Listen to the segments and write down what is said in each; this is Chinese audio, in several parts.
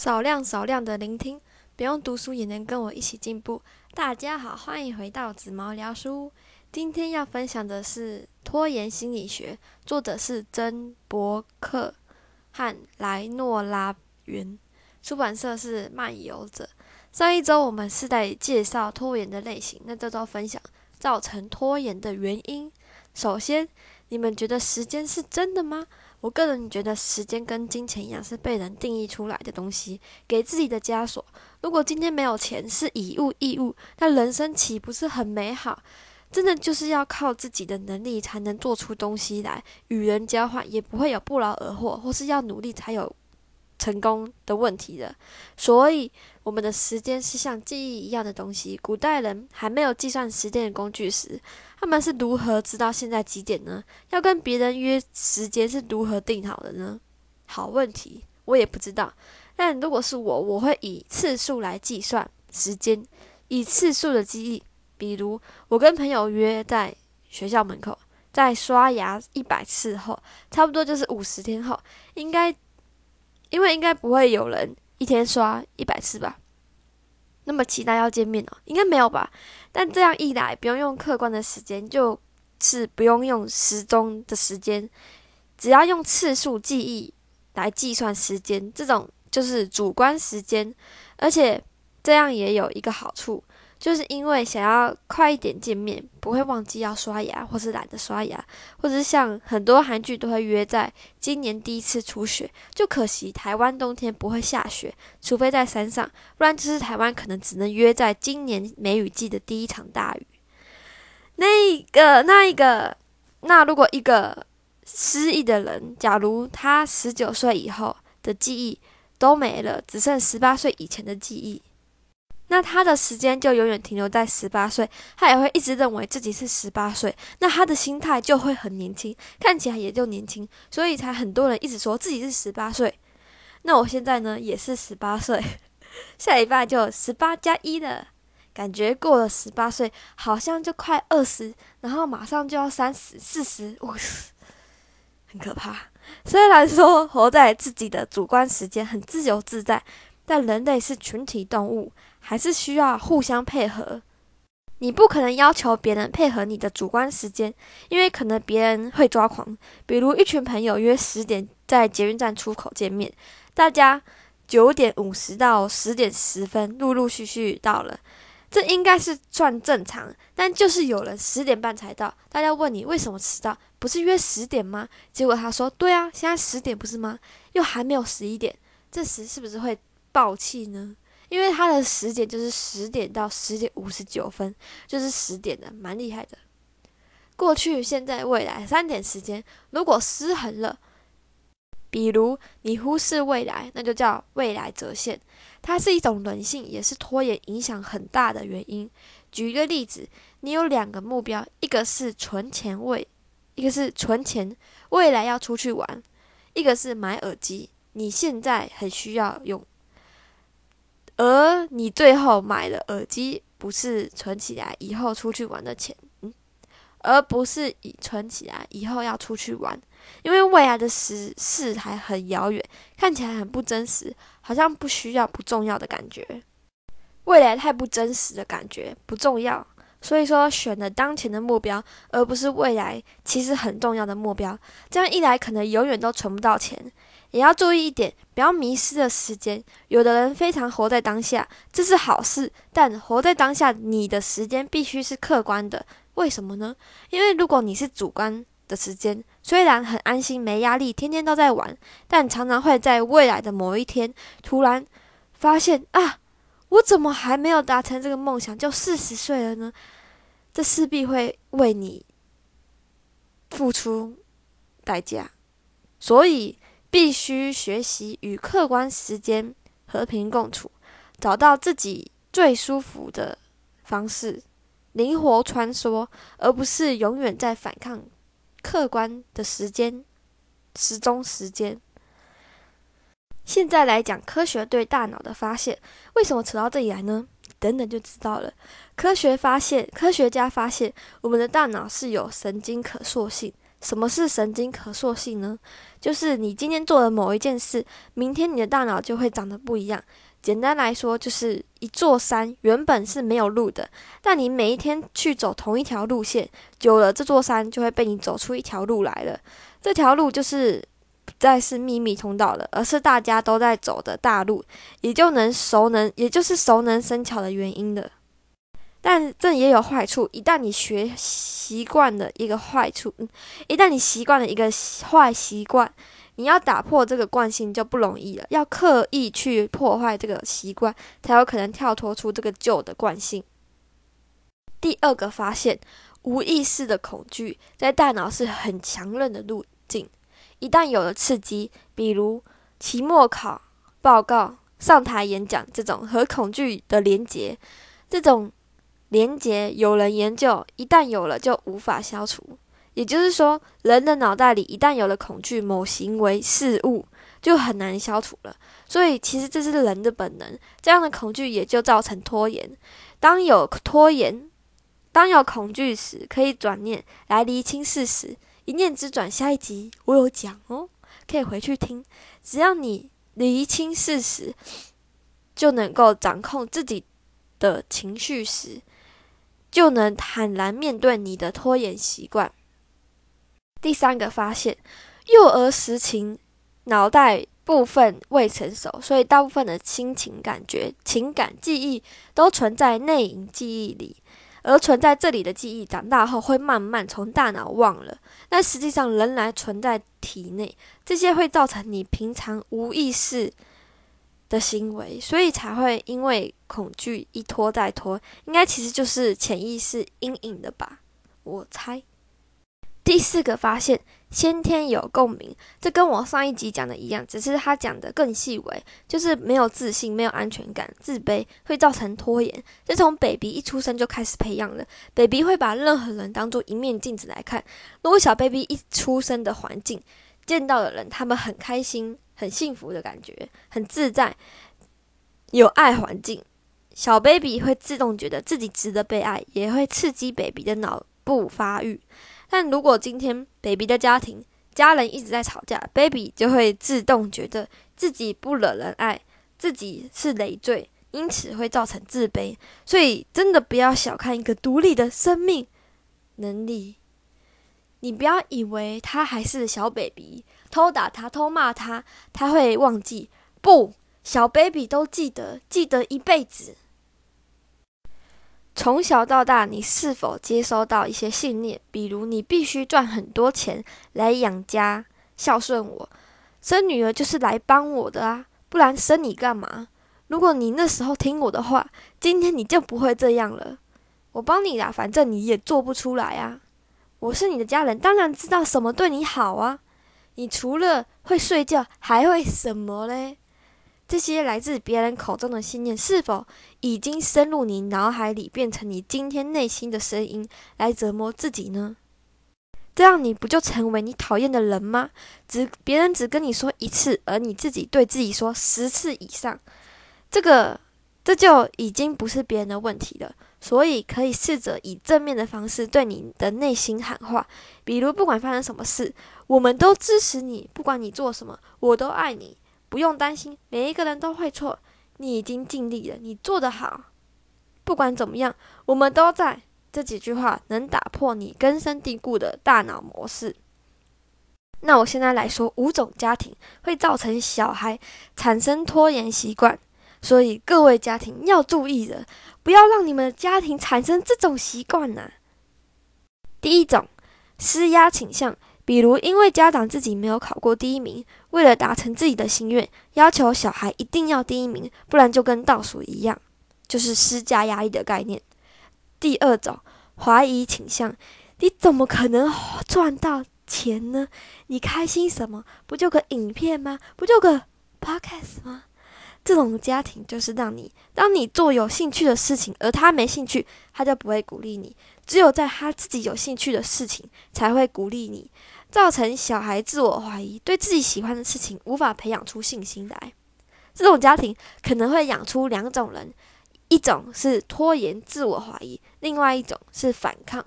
少量少量的聆听，不用读书也能跟我一起进步。大家好，欢迎回到紫毛聊书。今天要分享的是《拖延心理学》，作者是珍·伯克和莱诺拉云，出版社是漫游者。上一周我们是在介绍拖延的类型，那这周分享造成拖延的原因。首先，你们觉得时间是真的吗？我个人觉得，时间跟金钱一样，是被人定义出来的东西，给自己的枷锁。如果今天没有钱，是以物易物，那人生岂不是很美好？真的就是要靠自己的能力才能做出东西来，与人交换也不会有不劳而获，或是要努力才有。成功的问题的，所以我们的时间是像记忆一样的东西。古代人还没有计算时间的工具时，他们是如何知道现在几点呢？要跟别人约时间是如何定好的呢？好问题，我也不知道。但如果是我，我会以次数来计算时间，以次数的记忆。比如，我跟朋友约在学校门口，在刷牙一百次后，差不多就是五十天后，应该。因为应该不会有人一天刷一百次吧？那么期待要见面哦，应该没有吧？但这样一来，不用用客观的时间，就是不用用时钟的时间，只要用次数记忆来计算时间，这种就是主观时间，而且这样也有一个好处。就是因为想要快一点见面，不会忘记要刷牙，或是懒得刷牙，或者是像很多韩剧都会约在今年第一次初雪。就可惜台湾冬天不会下雪，除非在山上，不然就是台湾可能只能约在今年梅雨季的第一场大雨。那一个那一个，那如果一个失忆的人，假如他十九岁以后的记忆都没了，只剩十八岁以前的记忆。那他的时间就永远停留在十八岁，他也会一直认为自己是十八岁，那他的心态就会很年轻，看起来也就年轻，所以才很多人一直说自己是十八岁。那我现在呢也是十八岁，下礼拜就十八加一了，感觉过了十八岁好像就快二十，然后马上就要三十、四十，五十，很可怕。虽然说活在自己的主观时间很自由自在，但人类是群体动物。还是需要互相配合，你不可能要求别人配合你的主观时间，因为可能别人会抓狂。比如一群朋友约十点在捷运站出口见面，大家九点五十到十点十分陆陆续续到了，这应该是算正常。但就是有人十点半才到，大家问你为什么迟到？不是约十点吗？结果他说：“对啊，现在十点不是吗？又还没有十一点，这时是不是会爆气呢？”因为它的时点就是十点到十点五十九分，就是十点的，蛮厉害的。过去、现在、未来三点时间，如果失衡了，比如你忽视未来，那就叫未来折现。它是一种人性，也是拖延影响很大的原因。举一个例子，你有两个目标，一个是存钱未，一个是存钱未来要出去玩，一个是买耳机，你现在很需要用。而你最后买的耳机，不是存起来以后出去玩的钱，嗯，而不是以存起来以后要出去玩，因为未来的时事还很遥远，看起来很不真实，好像不需要、不重要的感觉。未来太不真实的感觉不重要，所以说选了当前的目标，而不是未来其实很重要的目标。这样一来，可能永远都存不到钱。也要注意一点，不要迷失了时间。有的人非常活在当下，这是好事。但活在当下，你的时间必须是客观的。为什么呢？因为如果你是主观的时间，虽然很安心、没压力，天天都在玩，但常常会在未来的某一天突然发现啊，我怎么还没有达成这个梦想，就四十岁了呢？这势必会为你付出代价。所以。必须学习与客观时间和平共处，找到自己最舒服的方式，灵活穿梭，而不是永远在反抗客观的时间时钟时间。现在来讲科学对大脑的发现，为什么扯到这里来呢？等等就知道了。科学发现，科学家发现，我们的大脑是有神经可塑性。什么是神经可塑性呢？就是你今天做了某一件事，明天你的大脑就会长得不一样。简单来说，就是一座山原本是没有路的，但你每一天去走同一条路线，久了这座山就会被你走出一条路来了。这条路就是不再是秘密通道了，而是大家都在走的大路，也就能熟能，也就是熟能生巧的原因了。但这也有坏处，一旦你学习惯了一个坏处，一旦你习惯了一个坏习惯。你要打破这个惯性就不容易了，要刻意去破坏这个习惯，才有可能跳脱出这个旧的惯性。第二个发现，无意识的恐惧在大脑是很强韧的路径，一旦有了刺激，比如期末考报告、上台演讲这种和恐惧的连结，这种连结有人研究，一旦有了就无法消除。也就是说，人的脑袋里一旦有了恐惧某行为事物，就很难消除了。所以，其实这是人的本能。这样的恐惧也就造成拖延。当有拖延，当有恐惧时，可以转念来厘清事实。一念之转，下一集我有讲哦，可以回去听。只要你厘清事实，就能够掌控自己的情绪时，就能坦然面对你的拖延习惯。第三个发现，幼儿时情脑袋部分未成熟，所以大部分的心情、感觉、情感、记忆都存在内隐记忆里，而存在这里的记忆，长大后会慢慢从大脑忘了，但实际上仍然存在体内。这些会造成你平常无意识的行为，所以才会因为恐惧一拖再拖，应该其实就是潜意识阴影的吧？我猜。第四个发现，先天有共鸣，这跟我上一集讲的一样，只是他讲的更细微，就是没有自信、没有安全感、自卑，会造成拖延。这从 baby 一出生就开始培养了，baby 会把任何人当做一面镜子来看。如果小 baby 一出生的环境见到的人，他们很开心、很幸福的感觉，很自在，有爱环境，小 baby 会自动觉得自己值得被爱，也会刺激 baby 的脑不发育。但如果今天 baby 的家庭家人一直在吵架，baby 就会自动觉得自己不惹人爱，自己是累赘，因此会造成自卑。所以真的不要小看一个独立的生命能力。你不要以为他还是小 baby，偷打他、偷骂他，他会忘记。不，小 baby 都记得，记得一辈子。从小到大，你是否接收到一些信念？比如，你必须赚很多钱来养家、孝顺我，生女儿就是来帮我的啊，不然生你干嘛？如果你那时候听我的话，今天你就不会这样了。我帮你啦，反正你也做不出来啊。我是你的家人，当然知道什么对你好啊。你除了会睡觉，还会什么嘞？这些来自别人口中的信念，是否已经深入你脑海里，变成你今天内心的声音，来折磨自己呢？这样你不就成为你讨厌的人吗？只别人只跟你说一次，而你自己对自己说十次以上，这个这就已经不是别人的问题了。所以可以试着以正面的方式对你的内心喊话，比如不管发生什么事，我们都支持你，不管你做什么，我都爱你。不用担心，每一个人都会错。你已经尽力了，你做得好。不管怎么样，我们都在。这几句话能打破你根深蒂固的大脑模式。那我现在来说五种家庭会造成小孩产生拖延习惯，所以各位家庭要注意了，不要让你们的家庭产生这种习惯呐。第一种，施压倾向。比如，因为家长自己没有考过第一名，为了达成自己的心愿，要求小孩一定要第一名，不然就跟倒数一样，就是施加压力的概念。第二种，怀疑倾向，你怎么可能赚到钱呢？你开心什么？不就个影片吗？不就个 podcast 吗？这种家庭就是让你，当你做有兴趣的事情，而他没兴趣，他就不会鼓励你。只有在他自己有兴趣的事情，才会鼓励你。造成小孩自我怀疑，对自己喜欢的事情无法培养出信心来。这种家庭可能会养出两种人：一种是拖延、自我怀疑；另外一种是反抗。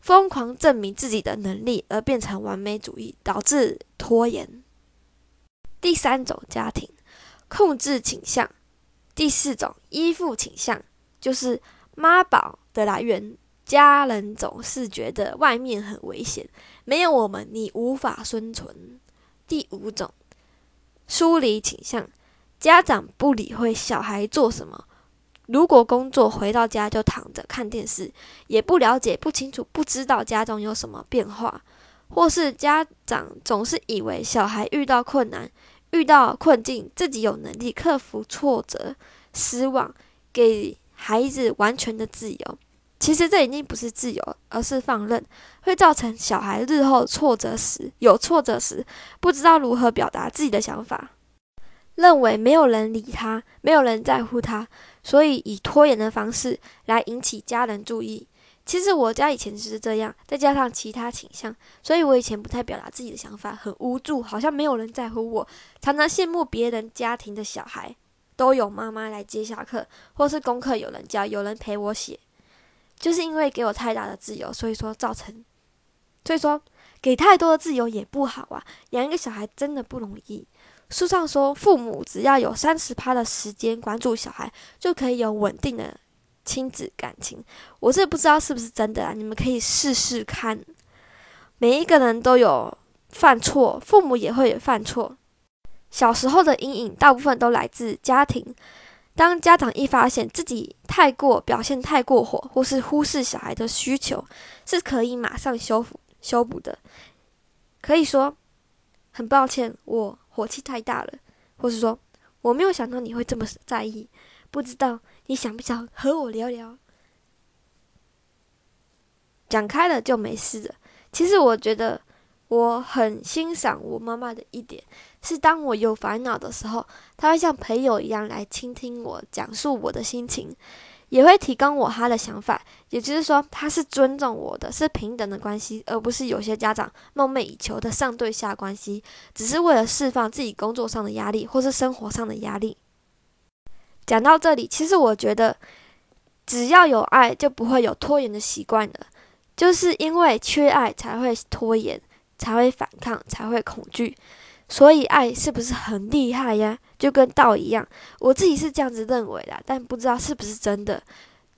疯狂证明自己的能力而变成完美主义，导致拖延。第三种家庭，控制倾向；第四种依附倾向，就是妈宝的来源。家人总是觉得外面很危险，没有我们你无法生存。第五种疏离倾向，家长不理会小孩做什么，如果工作回到家就躺着看电视，也不了解、不清楚、不知道家中有什么变化，或是家长总是以为小孩遇到困难、遇到困境，自己有能力克服挫折、失望，给孩子完全的自由。其实这已经不是自由，而是放任，会造成小孩日后挫折时有挫折时不知道如何表达自己的想法，认为没有人理他，没有人在乎他，所以以拖延的方式来引起家人注意。其实我家以前就是这样，再加上其他倾向，所以我以前不太表达自己的想法，很无助，好像没有人在乎我，常常羡慕别人家庭的小孩都有妈妈来接下课，或是功课有人教，有人陪我写。就是因为给我太大的自由，所以说造成，所以说给太多的自由也不好啊。养一个小孩真的不容易。书上说，父母只要有三十趴的时间关注小孩，就可以有稳定的亲子感情。我这不知道是不是真的啊，你们可以试试看。每一个人都有犯错，父母也会犯错。小时候的阴影大部分都来自家庭。当家长一发现自己太过表现太过火，或是忽视小孩的需求，是可以马上修复修补的。可以说很抱歉，我火气太大了，或是说我没有想到你会这么在意，不知道你想不想和我聊聊？讲开了就没事了。其实我觉得。我很欣赏我妈妈的一点，是当我有烦恼的时候，她会像朋友一样来倾听我，讲述我的心情，也会提供我她的想法。也就是说，她是尊重我的，是平等的关系，而不是有些家长梦寐以求的上对下关系，只是为了释放自己工作上的压力或是生活上的压力。讲到这里，其实我觉得，只要有爱，就不会有拖延的习惯了。就是因为缺爱，才会拖延。才会反抗，才会恐惧，所以爱是不是很厉害呀？就跟道一样，我自己是这样子认为的，但不知道是不是真的。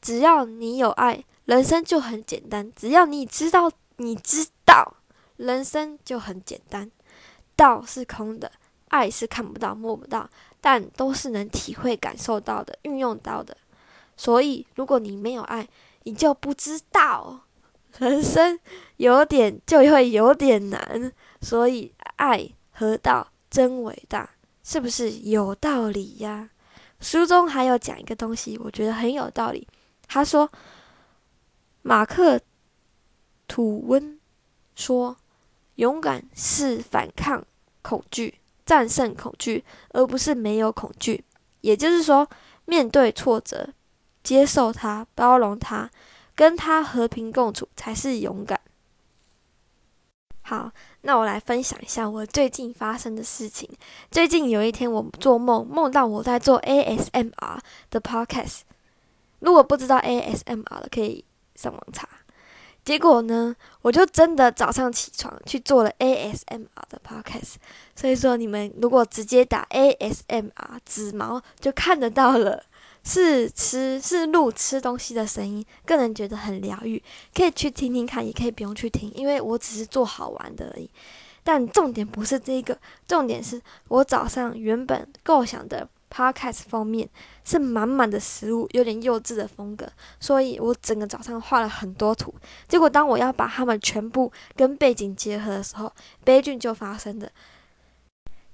只要你有爱，人生就很简单；只要你知道，你知道，人生就很简单。道是空的，爱是看不到、摸不到，但都是能体会、感受到的、运用到的。所以，如果你没有爱，你就不知道。人生有点就会有点难，所以爱和道真伟大，是不是有道理呀？书中还有讲一个东西，我觉得很有道理。他说，马克吐温说，勇敢是反抗恐惧，战胜恐惧，而不是没有恐惧。也就是说，面对挫折，接受它，包容它。跟它和平共处才是勇敢。好，那我来分享一下我最近发生的事情。最近有一天，我做梦，梦到我在做 ASMR 的 podcast。如果不知道 ASMR 的，可以上网查。结果呢，我就真的早上起床去做了 ASMR 的 podcast。所以说，你们如果直接打 ASMR 紫毛，就看得到了。是吃是录吃东西的声音，个人觉得很疗愈，可以去听听看，也可以不用去听，因为我只是做好玩的而已。但重点不是这个，重点是我早上原本构想的 podcast 封面是满满的食物，有点幼稚的风格，所以我整个早上画了很多图。结果当我要把它们全部跟背景结合的时候，悲剧就发生了。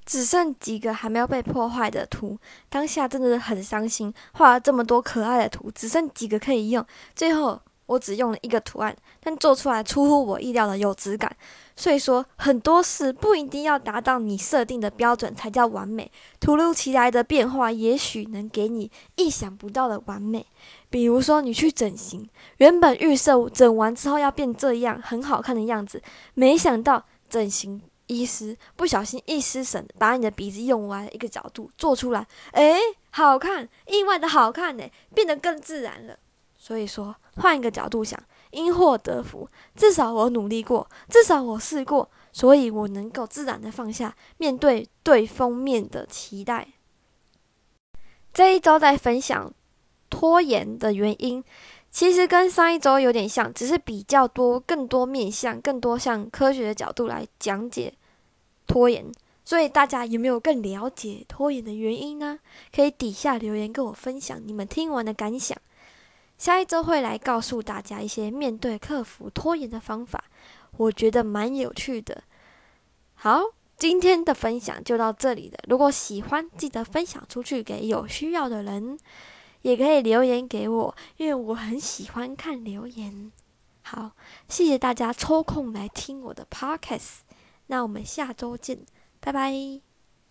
只剩几个还没有被破坏的图，当下真的是很伤心。画了这么多可爱的图，只剩几个可以用。最后我只用了一个图案，但做出来出乎我意料的有质感。所以说，很多事不一定要达到你设定的标准才叫完美。突如其来的变化，也许能给你意想不到的完美。比如说，你去整形，原本预设整完之后要变这样很好看的样子，没想到整形。医师不小心一失神，把你的鼻子用歪一个角度做出来，诶，好看，意外的好看呢，变得更自然了。所以说，换一个角度想，因祸得福。至少我努力过，至少我试过，所以我能够自然的放下面对对封面的期待。这一周在分享拖延的原因，其实跟上一周有点像，只是比较多、更多面向、更多向科学的角度来讲解拖延。所以大家有没有更了解拖延的原因呢？可以底下留言跟我分享你们听完的感想。下一周会来告诉大家一些面对克服拖延的方法，我觉得蛮有趣的。好。今天的分享就到这里了。如果喜欢，记得分享出去给有需要的人，也可以留言给我，因为我很喜欢看留言。好，谢谢大家抽空来听我的 podcast。那我们下周见，拜拜。